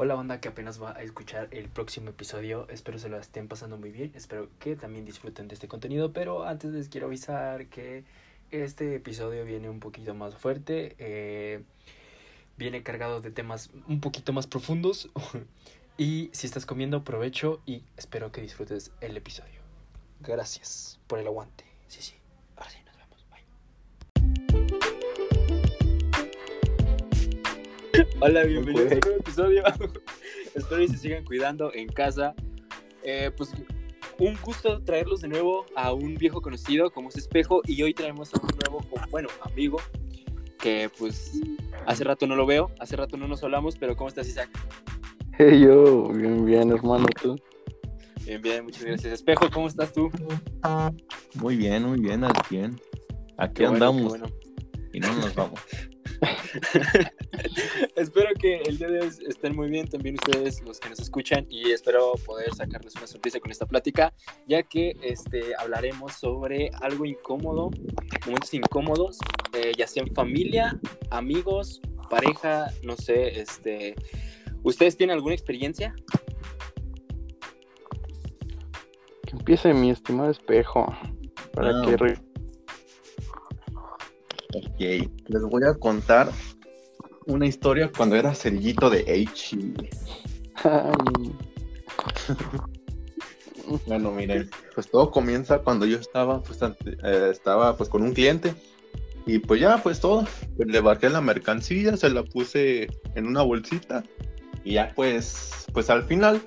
Hola banda que apenas va a escuchar el próximo episodio, espero se lo estén pasando muy bien, espero que también disfruten de este contenido, pero antes les quiero avisar que este episodio viene un poquito más fuerte, eh, viene cargado de temas un poquito más profundos y si estás comiendo provecho y espero que disfrutes el episodio. Gracias por el aguante. Sí, sí. Ahora sí, Hola, bienvenidos a un nuevo episodio. Espero que se sigan cuidando en casa. Eh, pues un gusto traerlos de nuevo a un viejo conocido como es Espejo y hoy traemos a un nuevo, bueno, amigo que pues hace rato no lo veo, hace rato no nos hablamos, pero ¿cómo estás Isaac? Hey yo, bien, bien hermano, ¿tú? Bien, bien, muchas gracias. Espejo, ¿cómo estás tú? Muy bien, muy bien, al 100. Aquí Qué bueno, andamos qué bueno. y no nos vamos. espero que el día de hoy estén muy bien también ustedes los que nos escuchan y espero poder sacarles una sorpresa con esta plática ya que este hablaremos sobre algo incómodo momentos incómodos eh, ya sea en familia amigos pareja no sé este ustedes tienen alguna experiencia Que empiece mi estimado espejo. Para Ah. que re- Ok, les voy a contar una historia cuando era cerillito de H. Bueno, miren, pues todo comienza cuando yo estaba, pues, ante- eh, estaba pues con un cliente. Y pues ya, pues todo, pues, le bajé la mercancía, se la puse en una bolsita. Y ya pues, pues al final,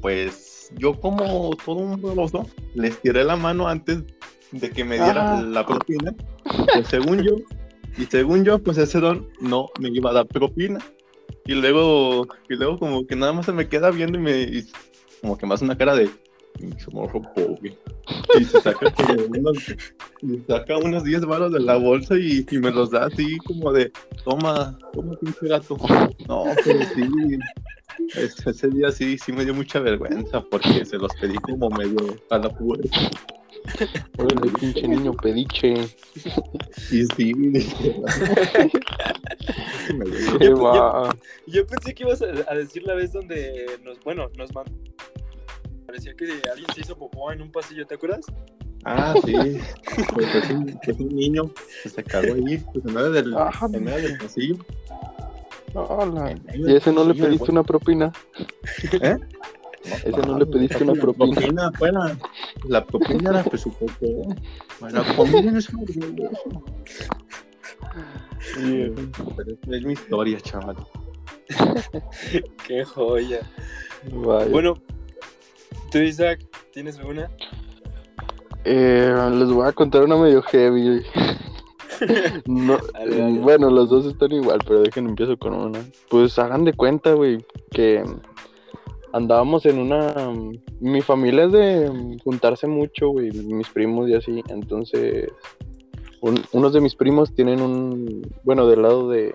pues yo como todo un baboso, les tiré la mano antes de que me diera Ah. la propina, pues según yo, y según yo, pues ese don no me iba a dar propina. Y luego, y luego como que nada más se me queda viendo y me, como que me hace una cara de "Pinche morro pobre. Y se saca unos, y saca unos 10 baros de la bolsa y, y me los da así como de toma, toma pinche gato. No, pero sí. es- Ese día sí, sí me dio mucha vergüenza porque se los pedí como medio a la pura. Órale, pinche niño pediche. Y sí, ¿Qué yo- va? yo pensé que ibas a, a decir la vez donde nos bueno nos mandó parecía que alguien se hizo popó en un pasillo ¿te acuerdas? Ah, sí. Pues es un, es un niño que se cagó ahí, pues en medio del, Ah, en medio del pasillo. hola. ¿Y ese no le pediste una propina? ¿Eh? Ese no le pediste una la propina. propina. La propina era presupuesto. La comida no es orgulloso. Sí, Pero es mi historia, chaval. qué joya vaya. bueno tú Isaac tienes alguna Eh, les voy a contar una medio heavy. No, eh, bueno, los dos están igual, pero déjenme empiezo con una. Pues hagan de cuenta, güey, que andábamos en una... Mi familia es de juntarse mucho, güey, mis primos y así. Entonces, un- unos de mis primos tienen un... Bueno, del lado de...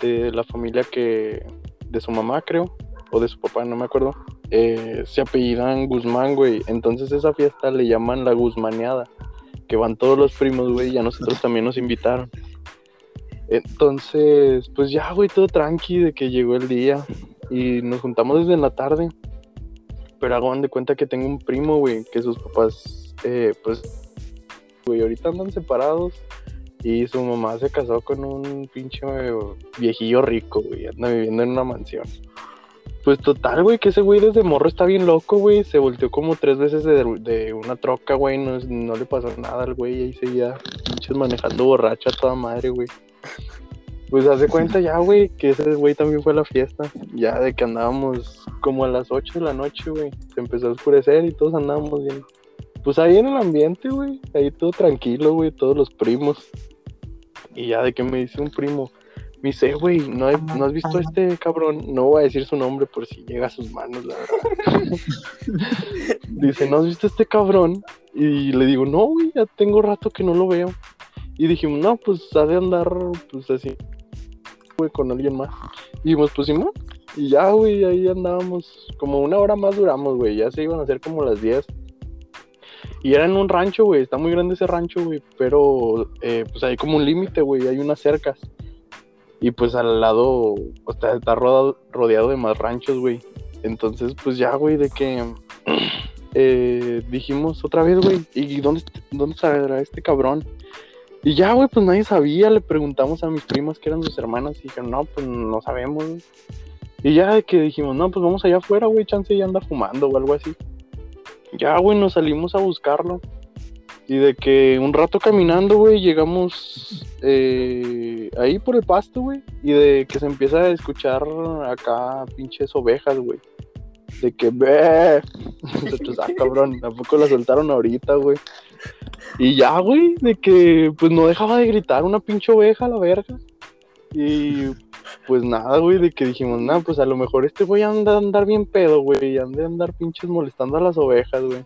De la familia que... De su mamá, creo. O de su papá, no me acuerdo. eh, se apellidan Guzmán, güey. Entonces esa fiesta le llaman la Guzmaneada. Que van todos los primos, güey, y a nosotros también nos invitaron. Entonces, pues ya, güey, todo tranqui de que llegó el día. Y nos juntamos desde la tarde. Pero hagan de cuenta que tengo un primo, güey, que sus papás, eh, pues, güey, ahorita andan separados. Y su mamá se casó con un pinche viejillo rico, güey. Anda viviendo en una mansión. Pues total, güey, que ese güey desde morro está bien loco, güey. Se volteó como tres veces de, de una troca, güey. No, no le pasó nada al güey. Ahí seguía pinches manejando borracha a toda madre, güey. Pues hace cuenta ya, güey, que ese güey también fue a la fiesta. Ya de que andábamos como a las 8 de la noche, güey. Se empezó a oscurecer y todos andábamos bien. Pues ahí en el ambiente, güey. Ahí todo tranquilo, güey. Todos los primos. Y ya de que me dice un primo. Me dice, güey, ¿no, ¿no has visto a este cabrón? No voy a decir su nombre por si llega a sus manos, la verdad. dice, ¿no has visto a este cabrón? Y le digo, no, güey, ya tengo rato que no lo veo. Y dijimos, no, pues ha de andar, pues así, con alguien más. Y pues Simón. Y ya, güey, ahí andábamos. Como una hora más duramos, güey. Ya se iban a hacer como las 10. Y era en un rancho, güey. Está muy grande ese rancho, güey. Pero, eh, pues hay como un límite, güey. Hay unas cercas. Y pues al lado, o sea, está rodeado, rodeado de más ranchos, güey. Entonces, pues ya, güey, de que eh, dijimos otra vez, güey, ¿y dónde, dónde estará este cabrón? Y ya, güey, pues nadie sabía, le preguntamos a mis primas que eran sus hermanas y dijeron, no, pues no sabemos. Y ya de que dijimos, no, pues vamos allá afuera, güey, chance ya anda fumando o algo así. Ya, güey, nos salimos a buscarlo. Y de que un rato caminando, güey, llegamos eh, ahí por el pasto, güey. Y de que se empieza a escuchar acá pinches ovejas, güey. De que ve. Nosotros, ah, cabrón, tampoco la soltaron ahorita, güey. Y ya, güey, de que pues no dejaba de gritar una pinche oveja a la verga. Y pues nada, güey, de que dijimos, nada, pues a lo mejor este güey anda a andar bien pedo, güey, y anda a andar pinches molestando a las ovejas, güey.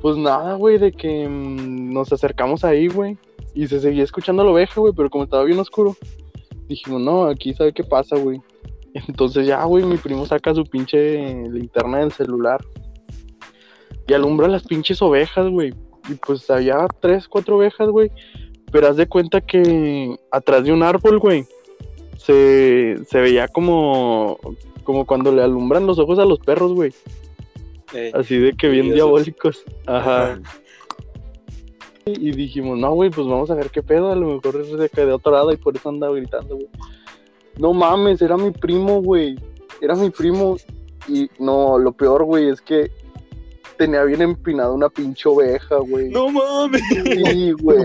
Pues nada, güey, de que mm, nos acercamos ahí, güey, y se seguía escuchando la oveja, güey, pero como estaba bien oscuro, dijimos, no, aquí sabe qué pasa, güey. Entonces ya, güey, mi primo saca su pinche linterna del celular y alumbra las pinches ovejas, güey. Y pues había tres, cuatro ovejas, güey. Pero haz de cuenta que atrás de un árbol, güey, se, se veía como, como cuando le alumbran los ojos a los perros, güey. Eh, Así de que bien diabólicos. Ajá. Ajá. Y dijimos, no, güey, pues vamos a ver qué pedo. A lo mejor se quedó atorada y por eso andaba gritando, güey. No mames, era mi primo, güey. Era mi primo. Y no, lo peor, güey, es que tenía bien empinada una pinche oveja, güey. No mames. Sí, güey.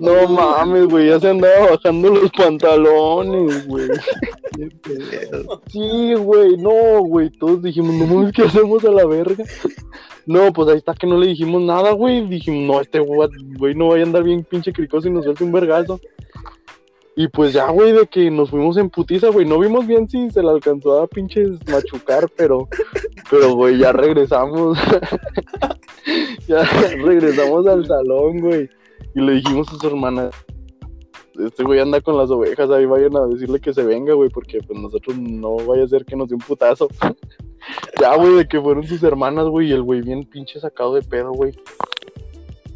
No mames, güey, ya se andaba bajando los pantalones, güey. Sí, güey, no, güey. Todos dijimos, no mames, ¿qué hacemos a la verga? No, pues ahí está que no le dijimos nada, güey. Dijimos, no, este güey no vaya a andar bien pinche cricoso y nos suelte un vergazo. Y pues ya, güey, de que nos fuimos en putiza, güey. No vimos bien si se la alcanzó a pinches machucar, pero, pero, güey, ya regresamos. ya regresamos al salón, güey. Y le dijimos a su hermana, este güey anda con las ovejas, ahí vayan a decirle que se venga, güey, porque pues nosotros no vaya a ser que nos dé un putazo. ya, güey, de que fueron sus hermanas, güey, y el güey bien pinche sacado de pedo, güey.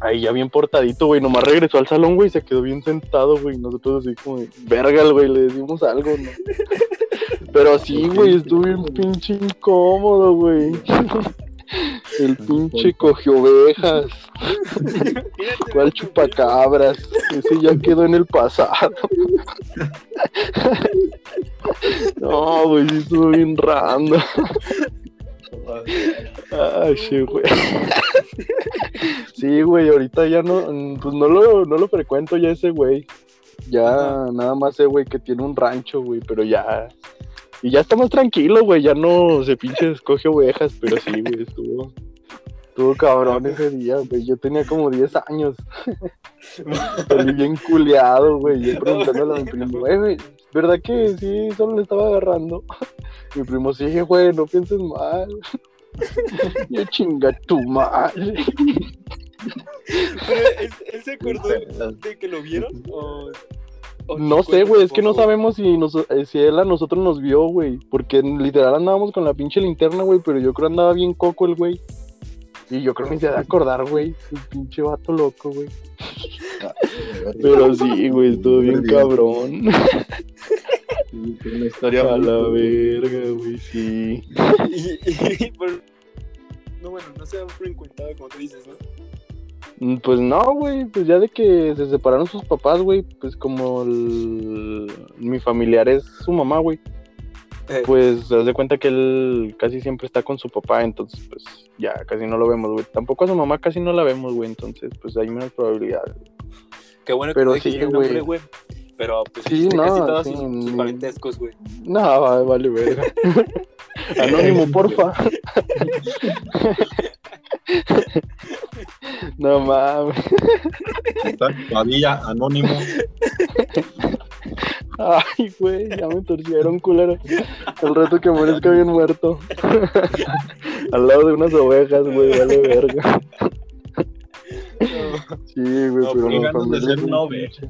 Ahí ya bien portadito, güey, nomás regresó al salón, güey, y se quedó bien sentado, güey, nosotros así como, de, verga, güey, le decimos algo, ¿no? Pero sí, güey, estuvo bien pinche incómodo, güey. El pinche cogió ovejas. ¿Cuál chupacabras? Ese ya quedó en el pasado. No, güey, sí estuvo bien rando. Ay, sí, güey. Sí, güey, ahorita ya no, mm, pues no lo, no lo frecuento ya ese güey. Ya nada más sé, güey, que tiene un rancho, güey, pero ya. Y ya está más tranquilo, güey, ya no se pinche escoge ovejas, pero sí, güey, estuvo. Estuvo cabrón ese día, güey. Yo tenía como 10 años. Salí bien culeado, güey. Yo preguntándole a mi primo, güey, ¿verdad que sí, solo le estaba agarrando? Mi primo, sí, güey, no pienses mal. Yo chinga tu madre. Él, se acordó de que lo vieron o, o No sé, güey, es que no sabemos si, nos, eh, si él a nosotros nos vio, güey. Porque literal andábamos con la pinche linterna, güey, pero yo creo andaba bien coco el güey. Y yo creo que me hice de acordar, güey. El pinche vato loco, güey. Pero sí, güey, estuvo bien cabrón. Una historia A la verga, güey, sí. Y, y- por- no, bueno, no se han frecuentado como tú dices, ¿no? Mm, Pues no, güey, pues ya de que se separaron sus papás, güey, pues como el- mi familiar es su mamá, güey, Eh, pues se de cuenta que él casi siempre está con su papá, entonces pues ya casi no lo vemos, güey. Tampoco a su mamá casi no la vemos, güey, entonces pues hay menos probabilidades. qué bueno que pero dijiste sí, güey. güey. Pero pues Sí, no, casi todos sí, sus, sus ni- parentescos, güey. No, va- vale, verga. Anónimo, porfa. no mames. Está Padilla, anónimo. Ay, güey, ya me torcieron, culero. El rato que amanezca bien muerto. Al lado de unas ovejas, güey, vale verga. Sí, güey, No, pero de familia ser una oveja.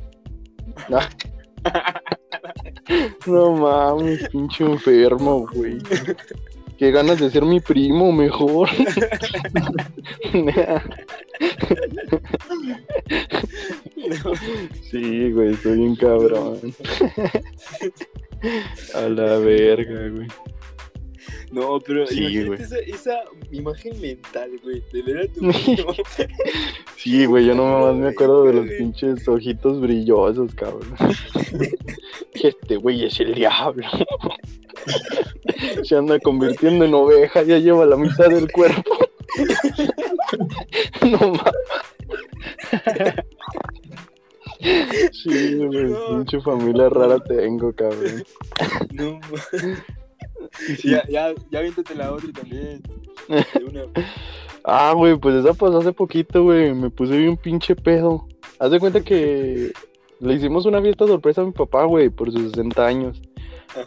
No mames, pinche enfermo, güey. Qué ganas de ser mi primo mejor. Sí, güey, estoy bien cabrón. A la verga, güey. No, pero Sí, imagínate esa, esa imagen mental, güey, de ver a tu primo. Sí, güey, yo nomás me acuerdo de los pinches ojitos brillosos, cabrón. Este güey es el diablo. Se anda convirtiendo en oveja, ya lleva la mitad del cuerpo. No mames. Sí, güey, No. pinche familia rara tengo, cabrón. No, ya, ya, ya aviéntate la otra también. Una. Ah, güey, pues esa pasó hace poquito, güey. Me puse bien pinche pedo. Haz de cuenta que le hicimos una fiesta sorpresa a mi papá, güey, por sus 60 años.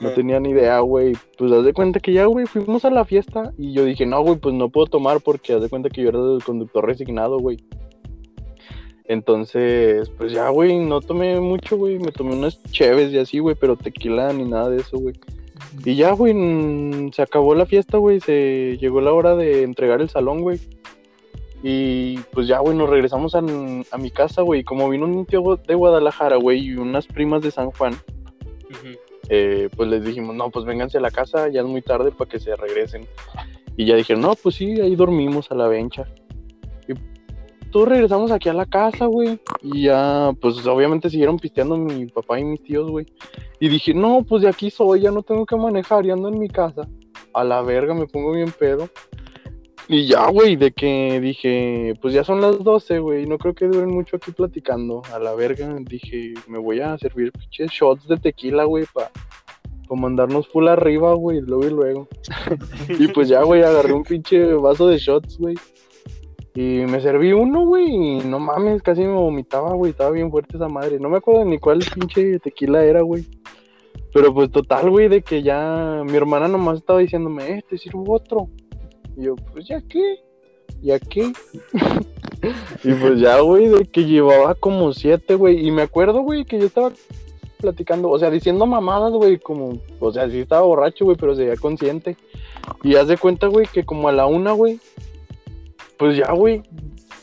No tenía ni idea, güey. Pues haz de cuenta que ya, güey, fuimos a la fiesta y yo dije, no, güey, pues no puedo tomar porque haz de cuenta que yo era el conductor resignado, güey. Entonces, pues ya, güey, no tomé mucho, güey. Me tomé unas cheves y así, güey, pero tequila ni nada de eso, güey. Y ya, güey, se acabó la fiesta, güey. Se llegó la hora de entregar el salón, güey. Y pues ya, güey, nos regresamos a, a mi casa, güey. Como vino un tío de Guadalajara, güey, y unas primas de San Juan, eh, pues les dijimos, no, pues vénganse a la casa, ya es muy tarde para que se regresen. Y ya dijeron, no, pues sí, ahí dormimos a la vencha. Todos regresamos aquí a la casa, güey. Y ya, pues obviamente siguieron pisteando mi papá y mis tíos, güey. Y dije, no, pues de aquí soy, ya no tengo que manejar, ya ando en mi casa. A la verga, me pongo bien pedo. Y ya, güey, de que dije, pues ya son las 12, güey, no creo que duren mucho aquí platicando. A la verga, dije, me voy a servir pinches shots de tequila, güey, para mandarnos full arriba, güey, luego y luego. y pues ya, güey, agarré un pinche vaso de shots, güey. Y me serví uno, güey, y no mames, casi me vomitaba, güey, estaba bien fuerte esa madre. No me acuerdo ni cuál pinche tequila era, güey. Pero pues total, güey, de que ya mi hermana nomás estaba diciéndome, eh, te sirvo otro. Y yo, pues ya qué, ya qué. y pues ya, güey, de que llevaba como siete, güey. Y me acuerdo, güey, que yo estaba platicando, o sea, diciendo mamadas, güey, como, o sea, sí estaba borracho, güey, pero se veía consciente. Y haz de cuenta, güey, que como a la una, güey, pues ya, güey,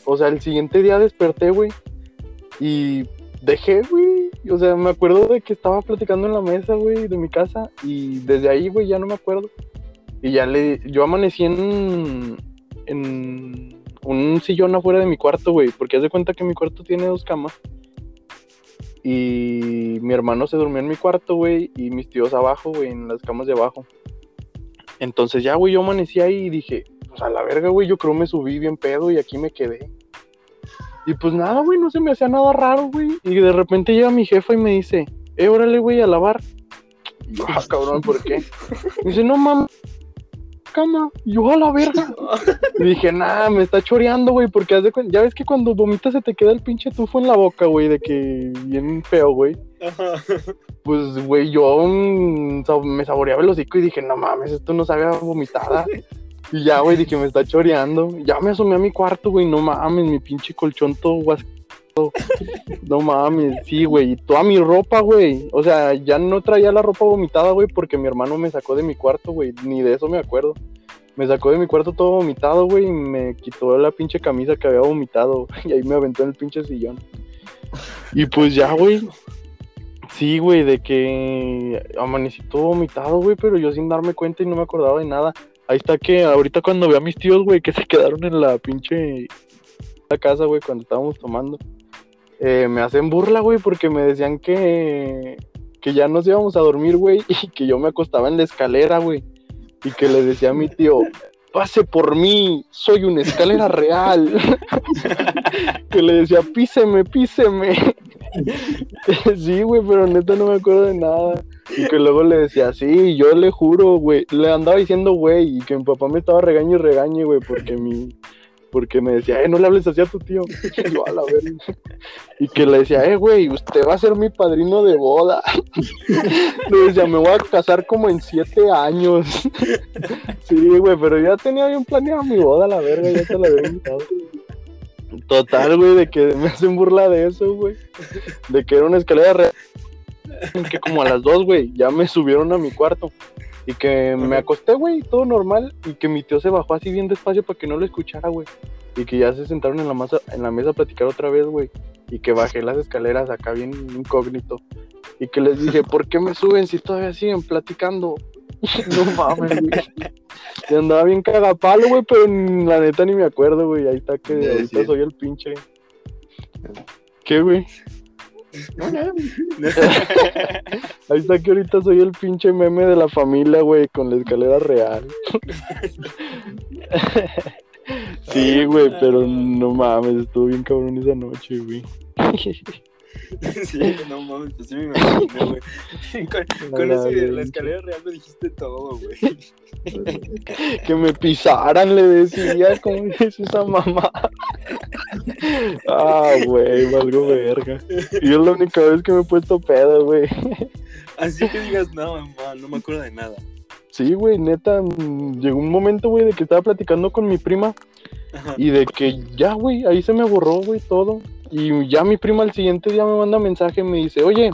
o sea, el siguiente día desperté, güey, y dejé, güey, o sea, me acuerdo de que estaba platicando en la mesa, güey, de mi casa, y desde ahí, güey, ya no me acuerdo. Y ya le, yo amanecí en, en un sillón afuera de mi cuarto, güey, porque haz de cuenta que mi cuarto tiene dos camas. Y mi hermano se durmió en mi cuarto, güey, y mis tíos abajo, güey, en las camas de abajo. Entonces ya, güey, yo amanecí ahí y dije, pues a la verga, güey, yo creo me subí bien pedo y aquí me quedé. Y pues nada, güey, no se me hacía nada raro, güey. Y de repente llega mi jefa y me dice, eh, órale, güey, a lavar. Ah, cabrón, ¿por qué? Me dice, no mames, cama. Y yo, a la verga. Y dije, nah, me está choreando, güey, porque de ya ves que cuando vomitas se te queda el pinche tufo en la boca, güey, de que bien feo, güey. Pues, güey, yo me saboreaba el hocico y dije, no mames, esto no sabe a vomitada. Y ya, güey, dije, me está choreando. Ya me asomé a mi cuarto, güey, no mames, mi pinche colchón todo guascado. No mames, sí, güey, y toda mi ropa, güey. O sea, ya no traía la ropa vomitada, güey, porque mi hermano me sacó de mi cuarto, güey, ni de eso me acuerdo. Me sacó de mi cuarto todo vomitado, güey, y me quitó la pinche camisa que había vomitado, y ahí me aventó en el pinche sillón. Y pues ya, güey, Sí, güey, de que amanecí todo vomitado, güey, pero yo sin darme cuenta y no me acordaba de nada. Ahí está que ahorita cuando veo a mis tíos, güey, que se quedaron en la pinche la casa, güey, cuando estábamos tomando, eh, me hacen burla, güey, porque me decían que, que ya nos íbamos a dormir, güey, y que yo me acostaba en la escalera, güey, y que le decía a mi tío, pase por mí, soy una escalera real. que le decía, píseme, píseme. sí, güey, pero neta no me acuerdo de nada. Y que luego le decía, sí, yo le juro, güey. Le andaba diciendo, güey, y que mi papá me estaba regaño y regañe, güey, porque mi. Porque me decía, eh, no le hables así a tu tío. Y yo, a la. Y que le decía, eh, güey, usted va a ser mi padrino de boda. Le decía, me voy a casar como en siete años. Sí, güey, pero ya tenía bien planeada mi boda, la verga, ya te la había invitado. Total, güey, de que me hacen burla de eso, güey. De que era una escalera real. Que como a las dos, güey, ya me subieron a mi cuarto. Y que me acosté, güey, todo normal. Y que mi tío se bajó así bien despacio para que no lo escuchara, güey. Y que ya se sentaron en la, masa, en la mesa a platicar otra vez, güey. y que bajé las escaleras acá bien incógnito y que les dije, ¿por qué me suben si todavía siguen platicando? no mames, güey. Y andaba bien cagapalo, güey, pero la neta ni me acuerdo, güey. Ahí está que ahorita soy el pinche. ¿Qué, güey? Ahí está que ahorita soy el pinche meme de la familia, güey, con la escalera real. sí, güey, pero no mames, estuvo bien cabrón esa noche, güey. Sí, no mames, pues sí me imagino, güey. Con, eso de la escalera real me dijiste todo, güey. que me pisaran, le decía, como dice esa mamá. ah, güey, valgo verga. Y es la única vez que me he puesto pedo, güey. Así que digas, no, mamá, no me acuerdo de nada. Sí, güey, neta, llegó un momento, güey, de que estaba platicando con mi prima Ajá. y de que ya, güey, ahí se me borró, güey, todo. Y ya mi prima al siguiente día me manda mensaje y me dice, oye,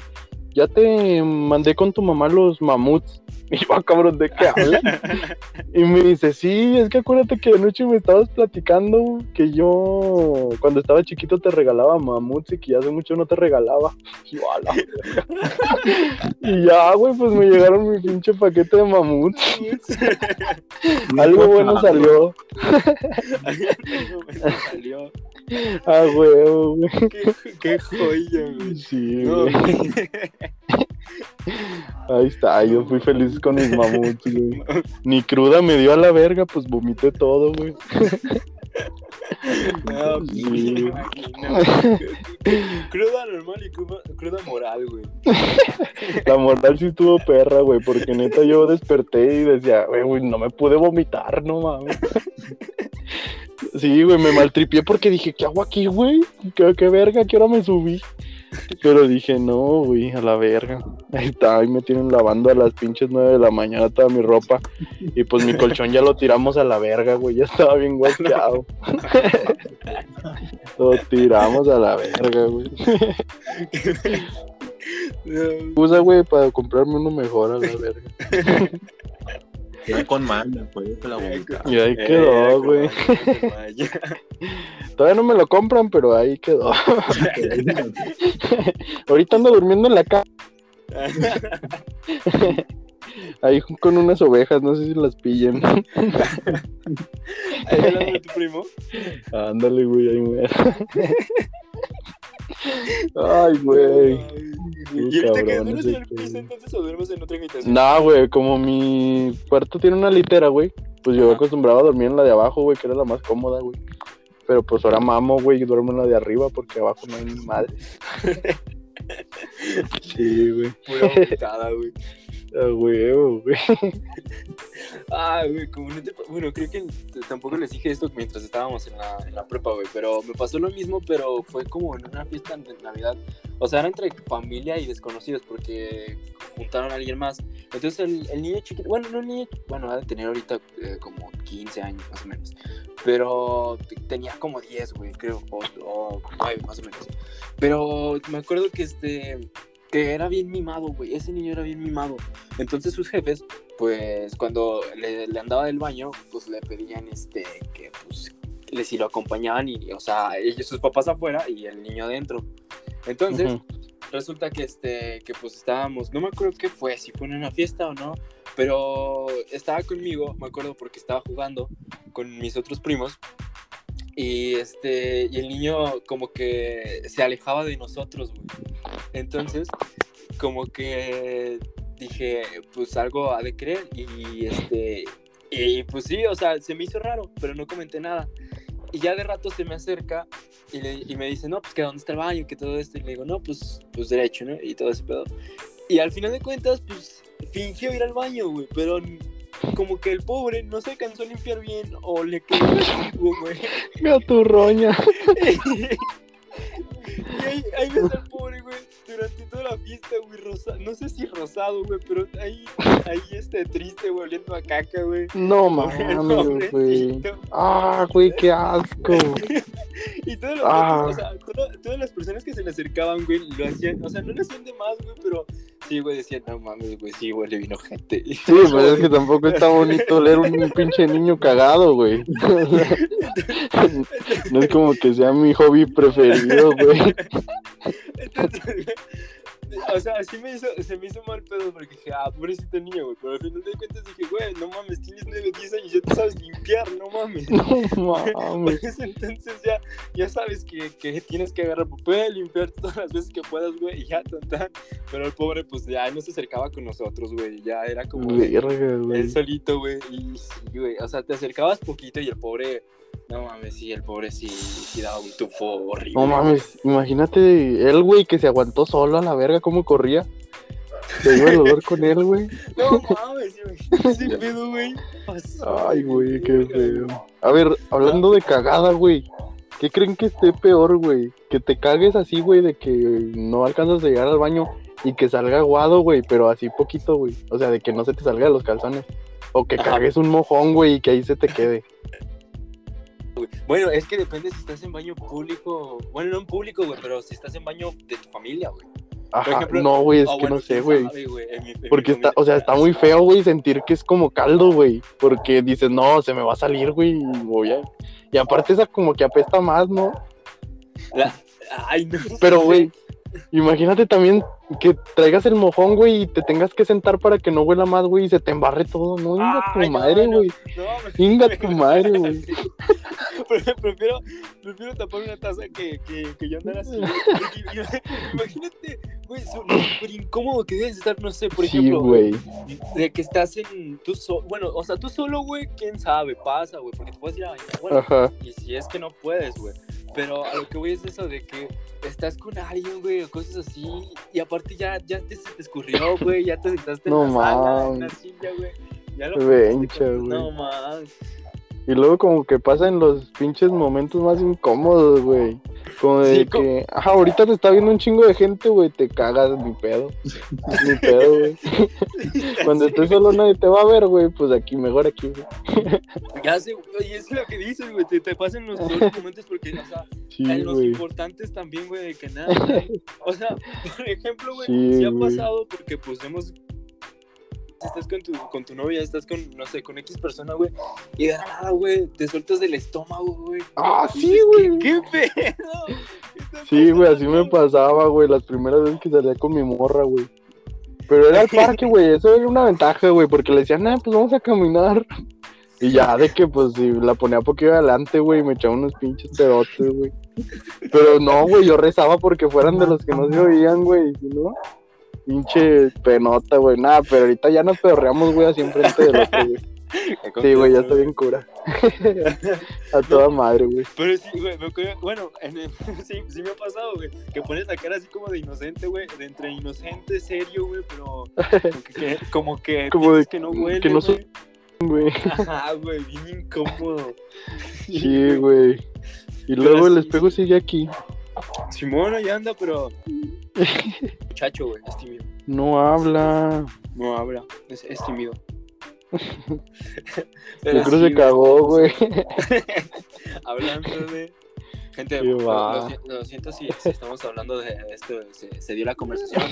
ya te mandé con tu mamá los mamuts. Y yo, "Ah, cabrón, ¿de qué hablas? Y me dice, sí, es que acuérdate que anoche me estabas platicando que yo cuando estaba chiquito te regalaba mamuts y que ya hace mucho no te regalaba. Y yo. Y ya, güey, pues me llegaron mi pinche paquete de mamuts. Algo bueno salió. Algo bueno salió. Ah, huevo, güey. Qué, qué joya, güey. Sí, No, güey. Ahí está, yo fui feliz con mis mamuts, güey. Ni cruda me dio a la verga, pues vomité todo, güey. No, pues, Sí. me imagino. Cruda normal y cruda, cruda moral, güey. La moral sí estuvo perra, güey, porque neta yo desperté y decía, güey, güey, no me pude vomitar, no mames. Sí, güey, me maltripié porque dije, ¿qué hago aquí, güey? ¿Qué, qué verga? ¿Qué hora me subí? Pero dije, no, güey, a la verga. Ahí está, ahí me tienen lavando a las pinches nueve de la mañana toda mi ropa. Y pues mi colchón ya lo tiramos a la verga, güey, ya estaba bien guacheado. lo tiramos a la verga, güey. Usa, güey, para comprarme uno mejor a la verga. Ya con manda, pues, la boca. Y ahí eh, quedó, como güey. Todavía no me lo compran, pero ahí quedó. Ahorita ando durmiendo en la cama. Ahí con unas ovejas, no sé si las pillen. Ahí hablando de tu primo. Ándale, güey, ahí muere. Ay, güey. Y ahorita que duermes en el piso, entonces o duermes en otra habitación. No, güey, como mi cuarto tiene una litera, güey. Pues yo acostumbraba a dormir en la de abajo, güey, que era la más cómoda, güey. Pero pues ahora mamo, güey, y duermo en la de arriba porque abajo no hay ni madre. Sí, güey. Pura güey. A huevo, güey. Ah, güey, como no te... Bueno, creo que tampoco les dije esto mientras estábamos en la, en la prepa, güey, pero me pasó lo mismo, pero fue como en una fiesta de Navidad. O sea, era entre familia y desconocidos porque juntaron a alguien más. Entonces el, el niño chiquito, bueno, no el niño, bueno, ha de tener ahorita eh, como 15 años más o menos, pero tenía como 10, güey, creo, o, o 9 más o menos. Pero me acuerdo que este... Que era bien mimado, güey. Ese niño era bien mimado. Entonces sus jefes, pues cuando le, le andaba del baño, pues le pedían este que pues le si lo acompañaban y, o sea, ellos sus papás afuera y el niño adentro. Entonces, Ujú. resulta que este que pues estábamos, no me acuerdo qué fue, si fue en una fiesta o no, pero estaba conmigo, me acuerdo porque estaba jugando con mis otros primos y este y el niño como que se alejaba de nosotros, güey. Entonces, como que dije, pues algo ha de creer y este y pues sí, o sea, se me hizo raro, pero no comenté nada. Y ya de rato se me acerca y, le- y me dice, no, pues que dónde está el baño, que todo esto. Y le digo, no, pues, pues derecho, ¿no? Y todo ese pedo. Y al final de cuentas, pues fingió ir al baño, güey, pero como que el pobre no se alcanzó a limpiar bien o le quedó residuo, güey. Gaturroña. y ahí, ahí ves al pobre, güey, durante toda la fiesta, güey, rosa, no sé si rosado, güey, pero ahí, ahí este triste, güey, oliendo a caca, güey. No mames, güey. Ah, güey, qué asco. Y todos los Ah. o sea, todas las personas que se le acercaban, güey, lo hacían, o sea, no lo hacían de más, güey, pero sí, güey, decían, no mames, güey, sí, güey, le vino gente. Sí, pues es que tampoco está bonito leer un pinche niño cagado, güey. No es como que sea mi hobby preferido, güey. Entonces, güey, o sea, sí me hizo, se me hizo mal pedo porque dije, ah, pobrecito niño, güey, pero al final de cuentas dije, güey, no mames, tienes 9, 10 años, ya te sabes limpiar, no mames. No mames. entonces ya, ya sabes que, que tienes que agarrar papel, limpiar todas las veces que puedas, güey, y ya, tan. Pero el pobre, pues ya no se acercaba con nosotros, güey, ya era como Verga, güey. él solito, güey, y sí, güey, o sea, te acercabas poquito y el pobre, no mames, sí, el pobre sí, sí daba un tufo horrible. No mames, imagínate él, güey, que se aguantó solo a la verga, cómo corría. Se iba el olor con él, güey. No mames, ese pedo, güey. Ay, güey, qué feo. A ver, hablando de cagada, güey. ¿Qué creen que esté peor, güey? Que te cagues así, güey, de que no alcanzas a llegar al baño y que salga aguado, güey, pero así poquito, güey. O sea, de que no se te salga de los calzones. O que cagues un mojón, güey, y que ahí se te quede. Güey. Bueno, es que depende si estás en baño público, bueno, no en público, güey, pero si estás en baño de tu familia, güey. Ajá, ejemplo, no, güey, es O que bueno, no sé, güey. Porque está, o sea, está muy feo, güey, sentir que es como caldo, güey. Porque dices, no, se me va a salir, güey, y aparte esa como que apesta más, ¿no? La- Ay, no. Pero, güey, imagínate también que traigas el mojón, güey, y te tengas que sentar para que no huela más, güey, y se te embarre todo. No, inga tu madre, güey. No, Inga tu madre, güey. Pre- prefiero, prefiero tapar una taza que, que, que yo andar así. Imagínate, güey, súper incómodo que debes estar, no sé, por Sí, ejemplo, güey. de que estás en tú solo, bueno, o sea, tú solo, güey, quién sabe, pasa, güey, porque te puedes ir a bañar, bueno, Ajá. y si es que no puedes, güey. Pero a lo que voy es eso de que estás con alguien, güey, o cosas así, y aparte ya, ya te, se te escurrió, güey, ya te sentaste No en la sala, en la silla, güey. Ya lo Vencha, güey. No mames. Y luego como que pasan los pinches momentos más incómodos, güey. Como de Sí, que, ajá, ahorita te está viendo un chingo de gente, güey, te cagas, ni pedo. Ni pedo, güey. Cuando estés solo nadie te va a ver, güey, pues aquí, mejor aquí, güey. Ya sé, güey, y es lo que dices, güey, te, te pasan los peores momentos porque, o sea, Sí, en los importantes también, güey, de que nada. O sea, por ejemplo, güey, Sí, ha pasado porque, pues, hemos... Estás con tu, con tu novia, estás con, no sé, con X persona, güey, y de nada, güey, te sueltas del estómago, güey. Ah, sí, güey. ¿Qué, qué pedo? ¿Qué está Sí, güey, así me pasaba, güey, las primeras veces que salía con mi morra, güey. Pero era al parque, güey, eso era una ventaja, güey, porque le decían, nah, pues vamos a caminar. Y ya de que, pues, si la ponía poquito adelante, güey, me echaba unos pinches pedotes, güey. Pero no, güey, yo rezaba porque fueran de los que no se oían, güey, si no, pinche penota, güey. Nada, pero ahorita ya nos pedorreamos, güey, así enfrente del otro, güey. Sí, güey, ya está bien cura. a toda madre, güey. Pero sí, güey, bueno, en el- sí, sí me ha pasado, güey, que pones la cara así como de inocente, güey, de entre inocente, serio, güey, pero como que, como que, Como de- que no huele, que no soy- güey. Ajá, güey, bien incómodo. Sí, güey. Y luego el sí, espejo sigue aquí. Simón ahí anda, pero... Muchacho, güey, es tímido. No habla. No habla, es, es tímido. Yo creo que se cagó, güey. Hablando de... Gente, lo, siento si, si estamos hablando de esto, se, se dio la conversación.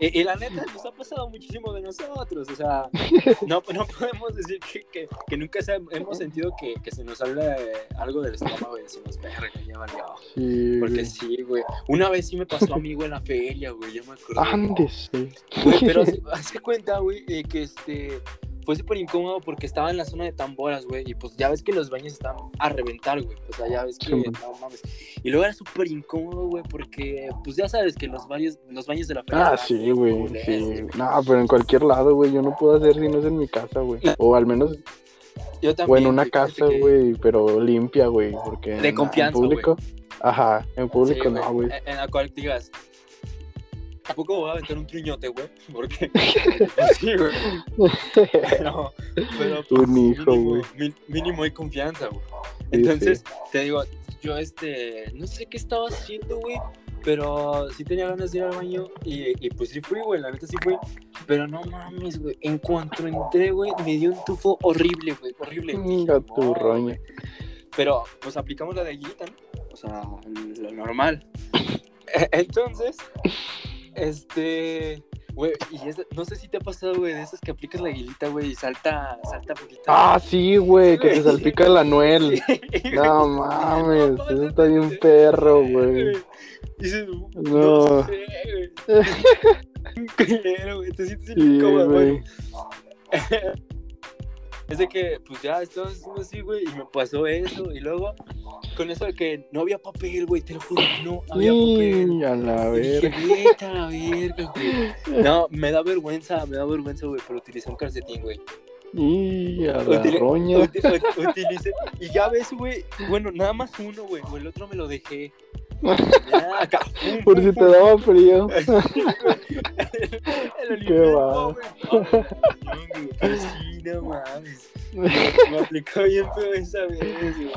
Y, y la neta, nos ha pasado muchísimo de nosotros. O sea, no, no podemos decir que, que, que nunca se- hemos sentido que, que se nos sale algo del estómago y decimos, verga, ya valió. Sí, Porque sí, güey. Una vez sí me pasó a mí, güey, en la feria, güey, ya me acordé. Ándese. Güey, pero hace, hace cuenta, güey, eh, que este fue súper incómodo porque estaba en la zona de tamboras, güey, y pues ya ves que los baños están a reventar, güey. O sea, ya ves que no mames. Y luego era súper incómodo, güey, porque pues ya sabes que los baños, los baños de la feria. Ah, sí, güey. Sí. No, pero en cualquier lado, güey. Yo no puedo hacer si no es en mi casa, güey. O al menos, Yo también. o en una casa, que- güey, pero limpia, güey. Porque De en- en confianza, público. Ajá, en Sí, público no, güey. En, en la cual digas. Tampoco voy a aventar un truñote, güey. Porque. sí, güey. Pero. pero pues, Un hijo, mínimo, güey. mi- mínimo hay confianza, güey. Sí, Entonces, te digo, yo este. No sé qué estaba haciendo, güey. Pero sí tenía ganas de ir al baño. Y, y pues sí fui, güey. La neta sí fui. Pero no mames, güey. En cuanto entré, güey, me dio un tufo horrible, güey. Horrible. Chinga tu "No, roña. güey". Pero, pues aplicamos la de Aguilita, ¿no? o sea, lo normal. Entonces, este, güey, y es- no sé si te ha pasado, güey, de esas que aplicas la aguilita, güey, y salta, salta poquito. Ah, sí, güey, que te salpica el anuel. Sí, No mames, No, eso está bien perro, güey. Dices, No. no sé, güey. Culero, güey, te sientes incómodo, güey. Es de que, pues ya estaba haciendo así, güey, y me pasó eso. Y luego, con eso de que no había papel, güey, te lo juro, no había papel. Y a la dije, verga. a la verga, güey. No, me da vergüenza, me da vergüenza, güey, pero utilicé un calcetín, güey. Y a la Utili- roña. uti- ut- utilicé. Y ya ves, güey, bueno, nada más uno, güey, o el otro me lo dejé. Ya, Por si te daba frío. El Qué va. sí, no mames. Me aplicó bien feo esa vez, güey.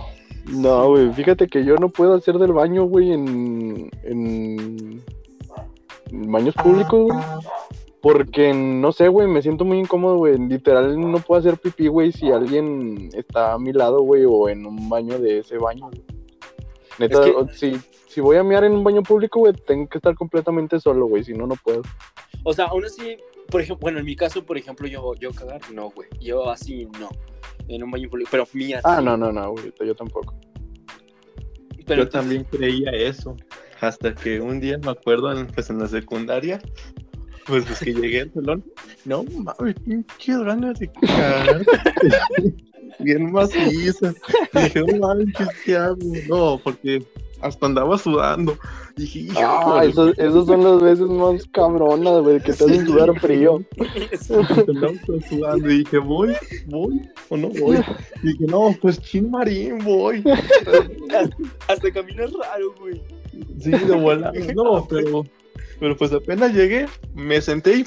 No, güey, fíjate que yo no puedo hacer del baño, güey, en, en, en baños públicos, güey. Porque, no sé, güey, me siento muy incómodo, güey. Literal, no puedo hacer pipí, güey, si alguien está a mi lado, güey, o en un baño de ese baño, güey. Neta, Es que- o- si, si voy a miar en un baño público, güey, tengo que estar completamente solo, güey, si no, no puedo. O sea, aún así, por ejemplo, bueno, en mi caso, por ejemplo, yo, yo cagar, no, güey. Yo así, no. En un baño público, pero mía. Ah, sí. no, no, no, güey, yo tampoco. Pero Yo también creía eso. Hasta que un día me acuerdo, en, pues en la secundaria, pues, pues que llegué al salón. No mames, pinche ganas de cagar. Bien maciza. Dije, no mames, ¿qué, hago? No, porque hasta andaba sudando. Dije, Ah, esos son las veces más cabronas, güey, que te hacen sudar frío. andaba sudando. Y dije, voy, voy o no voy. Y dije, no, pues chin marín, voy. Hasta caminas raro, güey. Sí, de volada. No, pero, pero pues apenas llegué, me senté y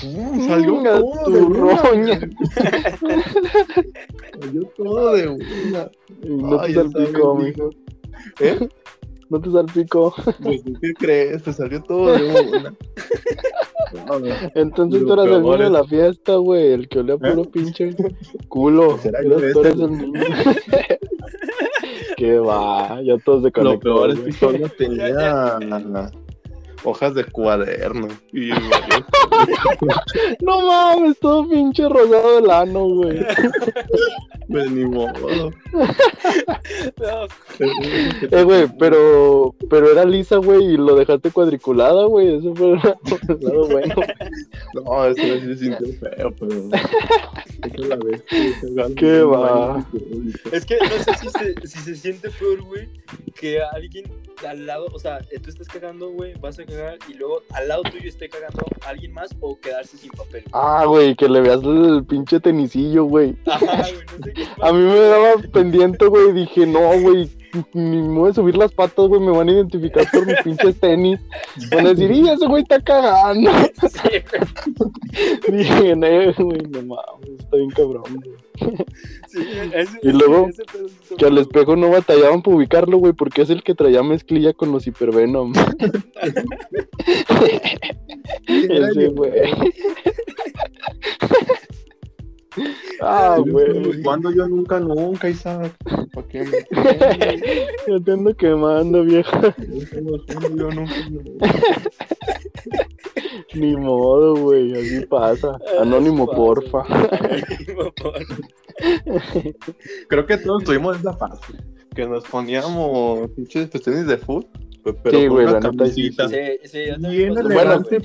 ¡pum! salió una. roña. Salió todo de una. Y no te salpicó, mijo. ¿Eh? No te salpicó. Pues, ¿qué crees? Te salió todo de una. Entonces Lo tú eras el niño de es- la fiesta, güey, el que olía puro pinche culo. ¿Será tú ese? eres el niño. Que va, ya todos se Lo conectó. peor es que solo tenía hojas de cuaderno. Y. No mames, todo pinche rosado el ano, güey. pues ni modo. No, Eh, güey, pero, pero era lisa, güey, y lo dejaste cuadriculada, güey. Eso fue el lado bueno. No, eso sí se sintió feo, pero. Qué va. Es que no sé si se, si se siente peor, güey, que alguien al lado, o sea, tú estás cagando, güey, vas a cagar y luego al lado tuyo esté cagando alguien más o quedarse sin papel. güey. Ah, güey, que le veas el pinche tenisillo, güey. Ajá, güey, no sé qué A mí me daba pendiente, güey, dije, no, güey, ni me voy a subir las patas, güey, me van a identificar por mis pinches tenis. Van a decir, y ese güey está cagando. Sí, Dije, no, güey, no mames, está bien cabrón, güey. sí, ese- Y luego, ese Que al espejo no batallaban para ubicarlo, güey, porque es el que traía mezclilla con los hipervenom. Ese, güey. Ah, güey. Cuando yo nunca, nunca, Isaac. ¿Para qué me Ya te ando quemando, vieja. Yo nunca. Ni modo, güey, así pasa. Anónimo, porfa. Anónimo, porfa. Creo que todos tuvimos esa fase. Que nos poníamos pinches tenis de fútbol. Pero Sí, güey, la neta sí, camisita. Sí, yo Bien Bueno, pues.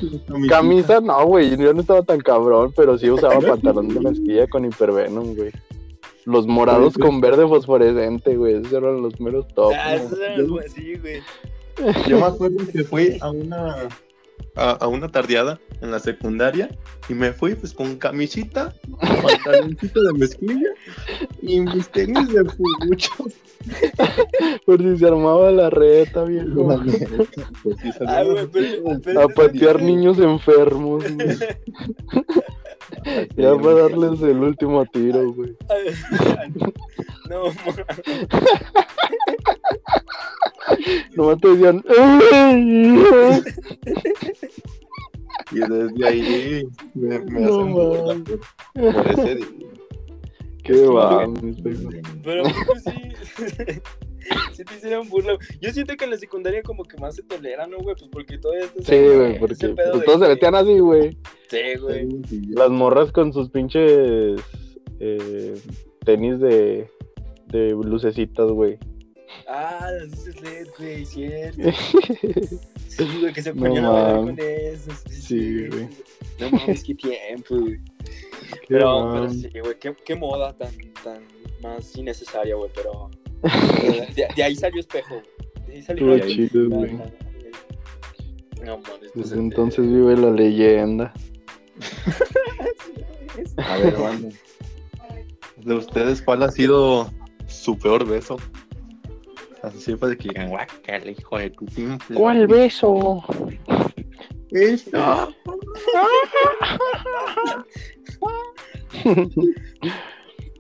Camisa, no, güey, yo no estaba tan cabrón, pero sí usaba pantalón de mezclilla con hipervenom, güey. Los morados con verde fosforescente, güey, esos eran los meros top. Ah, esos eran los buenos, sí, güey. Yo me acuerdo que fui a una a, a una tardeada en la secundaria y me fui pues con camisita, pantaloncito de mezclilla y mis tenis de fucho. Por si se armaba la reta, viejo. Pues Ah, pero, pero A patear niños enfermos, Ya para darles el último tiro, güey. No, Nomás te decían. Y desde ahí me, me No hacen por, ese día. Qué va, pero pues sí. Sí te hicieron burla. güey. Yo siento que en la secundaria como que más se tolera, ¿no, güey? Pues porque todavía estás Sí, güey, porque pues, todos se metían así, güey. Sí, güey. Las morras con sus pinches eh, tenis de, de lucecitas, güey. Ah, las luces LED, güey, cierto. Sí, güey, que se No ponían a bailar con eso. Sí, güey. No mames, qué tiempo, güey. Pero, pero sí, güey, qué, qué moda tan, tan más innecesaria, güey, pero... De, de ahí salió espejo, güey. De ahí salió la- chido, güey. No mames, Desde este- entonces vive la leyenda. A ver, banda. De ustedes, ¿cuál ha sido su peor beso? Así para que digan, guácala, hijo de tu pinche. ¿Cuál beso? Este.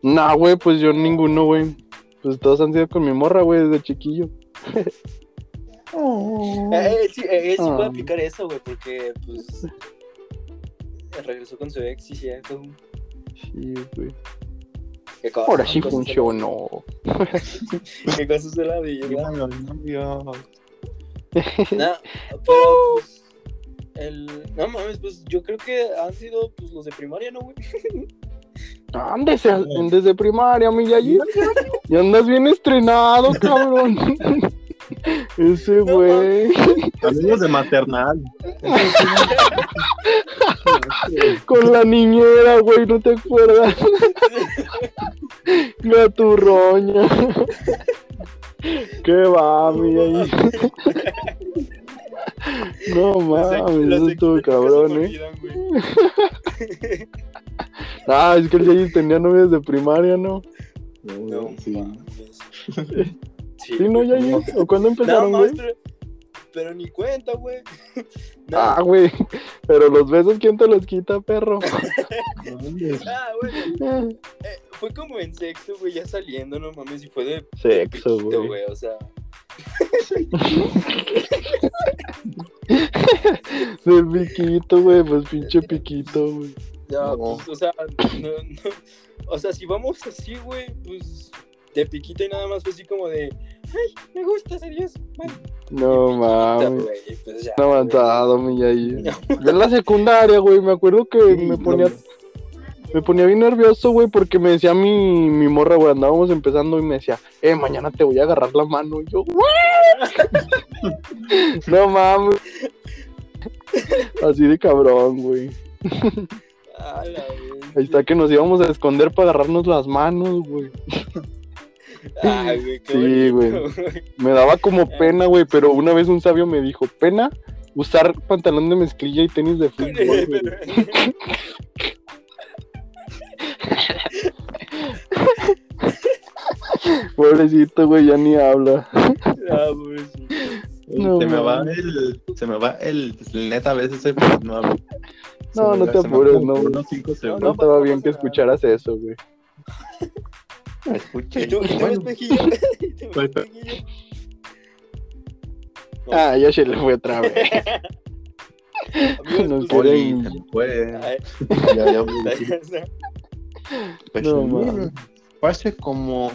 nah, güey, pues yo ninguno, güey. Pues todos han sido con mi morra, güey, desde chiquillo. Oh. Eh, él sí, eh, sí puede Ah. aplicar eso, güey, porque, pues... Regresó con su ex, sí, cierto. Sí, güey. Qué cosa- Ahora sí la- funcionó. Qué cosas de la vida. No, pero pues, el, no mames, pues yo creo que han sido pues los de primaria, ¿no, güey? Andes desde primaria, mi yayi. Y andas bien estrenado, cabrón. Ese güey. Amigos de maternal. Con la niñera, güey, ¿no te acuerdas? Gaturroña. ¿Qué va, mi yayi? No mames, eso estuvo cabrón, eh. Ah, es que el yayi tenía novias de primaria, ¿no? No sí. Sí, ¿Sí, no, yayi? ¿O cuándo empezaron, güey? pero, pero ni cuenta, güey. No, Ah, güey. Pero los besos, ¿quién te los quita, perro? ah, bueno, eh, fue como en sexto, güey, ya saliendo, no mames, y fue de Sexo, piquito, güey. O sea, De piquito, güey, pues pinche piquito, güey. Ya, No. pues, o sea, no, no, o sea, si vamos así, güey, pues de piquito y nada más fue así como de, ay, me gustas, adiós, bye. No Piquito, mames. pues ya, güey. avanzado, mi. No. Yo en la secundaria, güey, me acuerdo que me ponía, me ponía bien nervioso, güey, porque me decía mi, mi morra, güey, andábamos empezando y me decía, eh, mañana te voy a agarrar la mano. Y yo, güey. no mames. Así de cabrón, güey. Ahí está que nos íbamos a esconder para agarrarnos las manos, güey. Ay, güey, qué Sí, bonito, güey. güey. Me daba como pena, güey, pero una vez un sabio me dijo, pena usar pantalón de mezclilla y tenis de fútbol. güey". Pobrecito, güey, ya ni habla. Ah, pobrecito. No, se me va el. Se me va el. el neta, a veces ese pues, no hablo. No, no va- te apures, no. Unos cinco segundos. No, no, estaba no bien que escucharas eso, güey. Escuché. ¿Y tú, y tú Bueno, espejillo? ¿Y tú, Pues, espejillo? Ah, ya se le fue otra vez. Amigos, Nos pues, quiere- Oli, se fue. Ya, ya, pues, No, sí, mames. fue hace como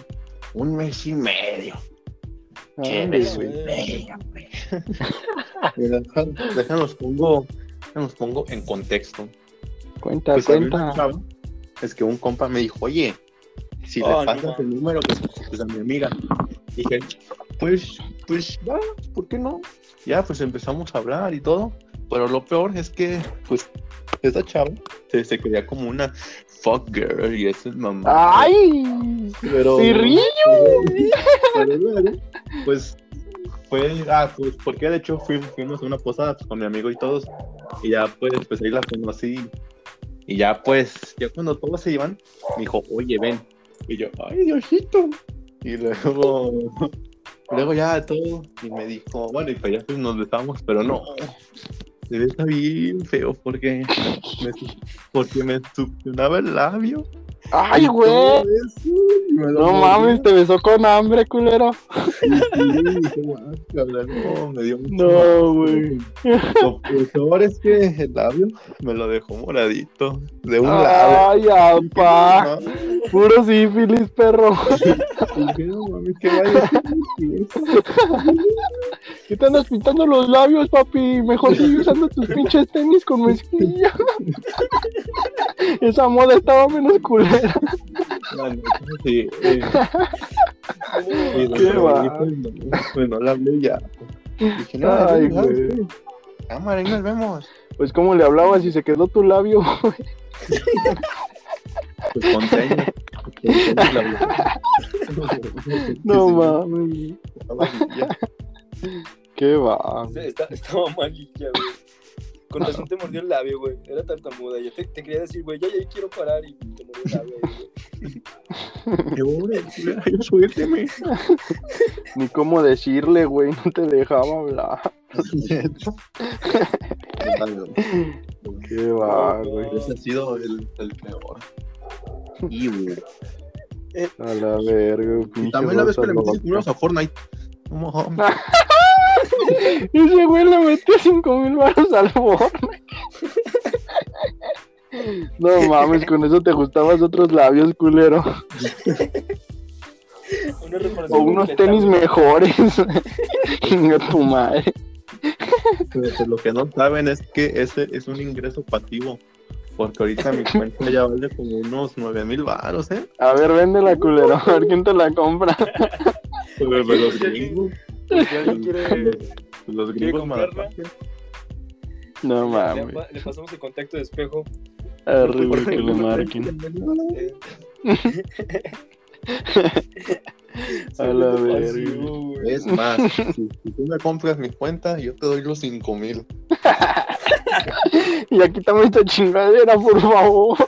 un mes y medio. Güey. deja- Déjanos pongo, déjanos pongo en contexto. Cuenta, Pues, cuenta. es que un compa me dijo, oye, si Oh, le pasas el número, pues, pues, a mi amiga. Dije, pues, pues, va, ¿por qué no? Ya, pues empezamos a hablar y todo. Pero lo peor es que, pues, esta chava se, se creía como una fuck girl y eso es mamá. ¡Ay! pero, luego, pues, fue, ah, pues, porque de hecho fuimos, fuimos a una posada con mi amigo y todos. Y ya, pues, pues ahí la conocí. Y ya, pues, ya cuando todos se iban, me dijo, oye, ven. Y yo, ay, Diosito. Y luego, luego ya todo. Y me dijo, bueno, y pues ya pues, nos besamos, pero no. Se besa bien feo porque me, porque me succionaba el labio. ¡Ay, güey! No mames, te besó con hambre, culero. Sí, "Guácala", no, me dio mucho No, güey. Lo peor es que el labio me lo dejó moradito. De un lado. Ay, apá. Puro sífilis, perro. Dije, no mames, ¿qué vaya? ¿Qué te andas pintando los labios, papi? Mejor sigue usando tus pinches tenis con mezclilla. Esa moda estaba menos culera. Sí, eh. Y Qué no, va. pues, no, pues no la hablé ya. Dije, no, Ay, güey. Cámara, ahí nos vemos. Pues, ¿cómo le hablabas y se quedó tu labio? Pues con señas. Con señas la hablé. No mames. Qué va. Estaba malilla, güey. Con razón te mordió el labio, güey. Era tartamuda. Yo te, te quería decir, güey, ya, ya quiero parar y te mordió el labio, güey. Qué pobre, culera, ya suélteme. Ni cómo decirle, güey. No te dejaba hablar. Qué va, güey. Ese ha sido el, el peor. Y, güey. A la verga, también la vez que le euros a Fortnite. Ese güey le metió 5 mil baros al Fortnite. No mames, con eso te gustabas otros labios, culero. O unos tenis mejores. Chinga tu madre. Pero lo que no saben es que ese es un ingreso pasivo. Porque ahorita mi cuenta ya vale como unos 9 mil baros, ¿eh? A ver, véndela, culero. A ver quién te la compra. Pero gringos. Si alguien quiere, Los quiere gringos comprarla. No le, mames. le pasamos el contacto de espejo. Arre, que le marquen. A la verga. Es más, si, si tú me compras mi cuenta, yo te doy los 5 mil. Ya quítame esta chingadera, por favor.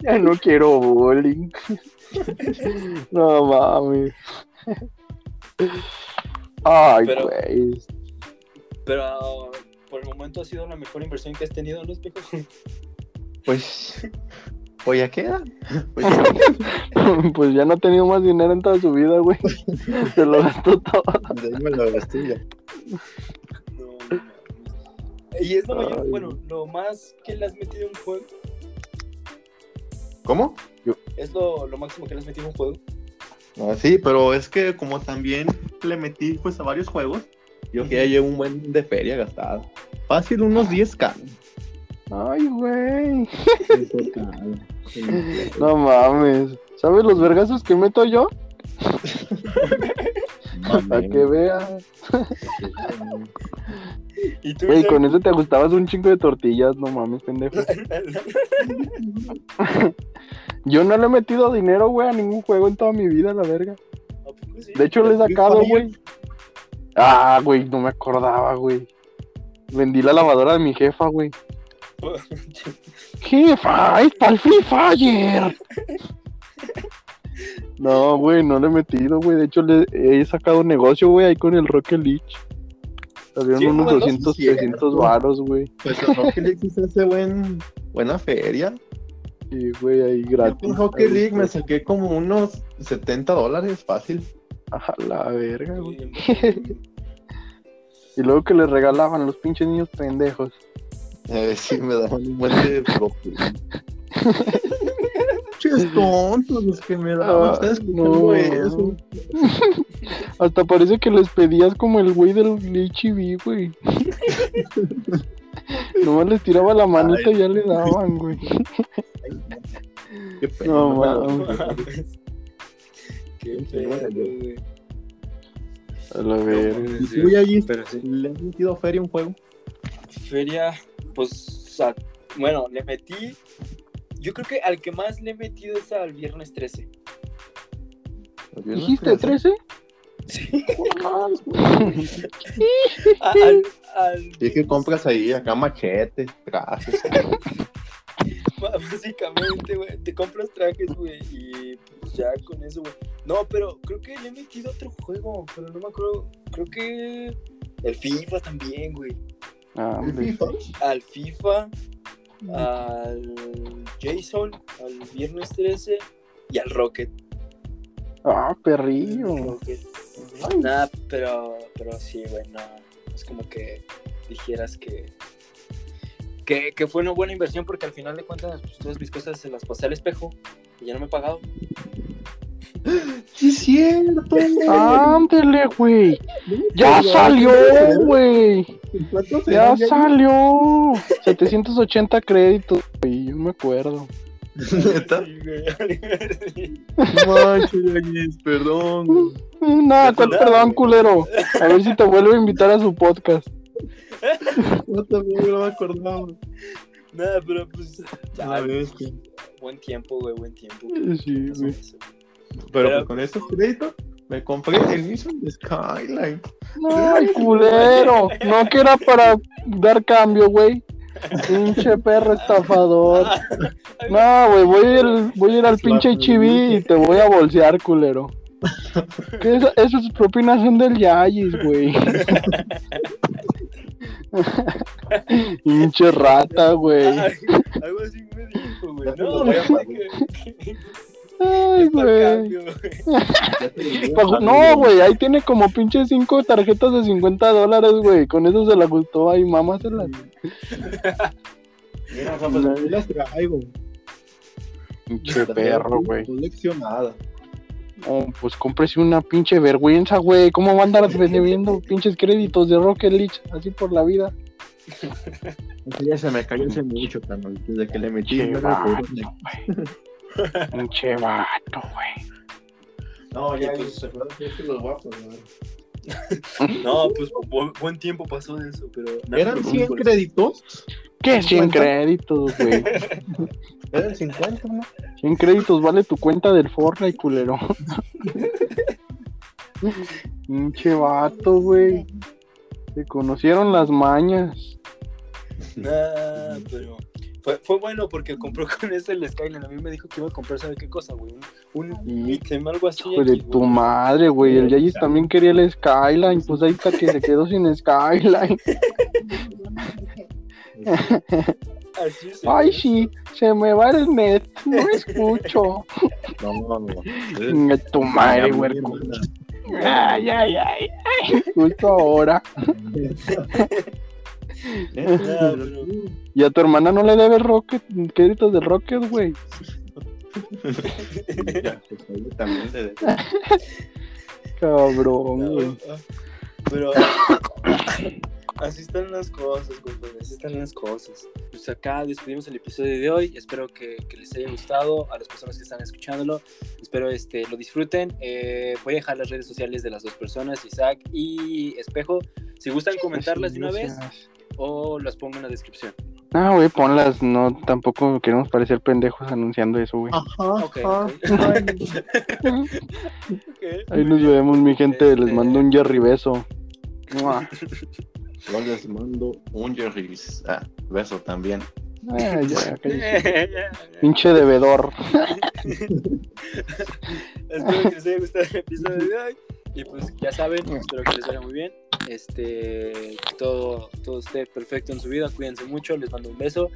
Ya no quiero bowling. No mames. Ay, Pero- güey. Pero por el momento ha sido la mejor inversión que has tenido, ¿no, espejo? Pues, pues ya queda. Pues ya, Pues ya no ha tenido más dinero en toda su vida, güey. Se lo gastó todo. de ahí me lo gasté ya. No. Y es lo mayor, Ay. bueno, lo más que le has metido en un juego. ¿Cómo? Es lo, lo máximo que le has metido en un juego. Ah, sí, pero es que como también le metí pues a varios juegos, yo que ya llevo un buen de feria gastado. Fácil unos 10k. Ay, güey. No mames. ¿Sabes los vergazos que meto yo? Para que veas. Y tú, Güey, con eso te gustabas un chingo de tortillas, no mames, pendejo. Yo no le he metido dinero, güey, a ningún juego en toda mi vida, la verga. De hecho, le he sacado, güey. Ah, güey, no me acordaba, güey. Vendí la lavadora de mi jefa, güey. Jefa, es para el Free Fire. No, güey, no le he metido, güey. De hecho, le he sacado negocio, güey, ahí con el Rocket League. Salieron Sí, unos jugando, 200, sí, cierto. 300 varos, güey. Pues el Rocket League hizo ese buen, buena feria. Y, güey, ahí Yo gratis. con Rocket League me güey. saqué como unos 70 dólares fácil. A la verga, güey. Y luego que le regalaban a los pinches niños pendejos. Eh, sí, me daban un buen de Rocket League. Ches tontos los que me daban. Ah, ¿Estás escuchando no. eso? Hasta parece que les pedías como el güey del HB, güey. Nomás les tiraba la manita y ya le daban, güey. Qué pena. No, mames. Qué pedo, güey. A la verga. ¿Y tú ya allí Pero sí. le has metido feria a un juego? Feria, pues, a- bueno, le metí. Yo creo que al que más le he metido es al viernes 13. ¿Dijiste 13? Sí. Ah, al, al- Y es que compras ahí acá machetes, trajes. Básicamente, güey, te compras trajes, güey, y pues ya con eso, güey. No, pero creo que le he metido otro juego, pero no me acuerdo. Creo que el FIFA también, güey. Ah, ¿El. FIFA? Al FIFA, al Jason, al Viernes 13 y al Rocket. Ah, perrillo. Nah, pero, pero sí, güey, no. Es como que dijeras que, que, que fue una buena inversión porque al final de cuentas, pues, todas mis cosas se las pasé al espejo. y ya no me he pagado. Sí, es cierto. Ándele, güey. Ya salió, güey. ¿Cuánto Ya salió. 780 créditos, güey. Yo me acuerdo. ¿Neta? Sí, güey. No manches, perdón. Nada, ¿cuál Nada, perdón, culero? A ver si te vuelvo a invitar a su podcast. No, también no me acordaba. Nada, pero pues. Ya, buen tiempo, güey, buen tiempo. Sí, güey. Pero Pero- con estos créditos me compré el Nissan Skyline. Ay, culero. No que era para dar cambio, güey. Pinche perro estafador. No, güey, voy a ir, voy a ir al pinche chiví y te voy a bolsear, culero. Que esas propinas son del Yayis, güey. Pinche rata, güey. Algo así me dijo, güey. No, lo voy a güey, Ay, güey. a No, güey, ahí tiene como pinche cinco tarjetas de 50 dólares, güey. Con eso se la gustó ahí, mámasela. Mira, papá, yo las traigo. Pinche perro, güey. Coleccionada. No, pues cómprese una pinche vergüenza, güey. ¿Cómo va a andar vendiendo pinches créditos de Rocket League así por la vida? Ya se me cayó hace mucho, carnal. Desde que le metí. Vato. Pinche vato, güey. No, ya, pues, se acuerdan que los guapos, No, pues bu- buen tiempo pasó de eso, pero. ¿Eran pues, 100 por- créditos? ¿Qué 100 ¿Cincuenta? créditos, güey? Eran 50, ¿no? 100 créditos vale tu cuenta del Fortnite, culero. Pinche vato, güey. Se conocieron las mañas. Nah, pero. Fue, fue bueno porque compró con ese el Skyline. A mí me dijo que iba a comprar, ¿sabe qué cosa, güey? Un, un Sí. ítem, algo así. Hijo de X, tu güey. madre, güey. El Yayis también quería el Skyline. Pues ahí está que se quedó sin Skyline. Así es. Ay, sí, se me va el net. No escucho. No, no, no. Chinga tu madre, güey. Ay, ay, ay, ay. Justo ahora. Nah, pero- Y a tu hermana no le debes Rocket, créditos de Rocket, güey. También Cabrón, No, güey. Pero así están las cosas, compadre, así están las cosas. Pues acá despedimos el episodio de hoy. Espero que, que les haya gustado a las personas que están escuchándolo. Espero este, lo disfruten. Eh, voy a dejar las redes sociales de las dos personas, Isaac y Espejo. Si gustan comentarlas de una vez o las pongo en la descripción. Ah, güey, ponlas. No, tampoco queremos parecer pendejos anunciando eso, güey. Ajá, Ok, ajá. ok. Ok, Ahí nos vemos, mi gente. Les Este- mando un Jerry beso. Yo les mando un Jerry. Ah, beso también. Ah, ya. Pinche devedor. espero que les haya gustado el episodio de hoy. Y pues ya saben, espero que les vaya muy bien. Este, todo, todo esté perfecto en su vida. Cuídense mucho, les mando un beso.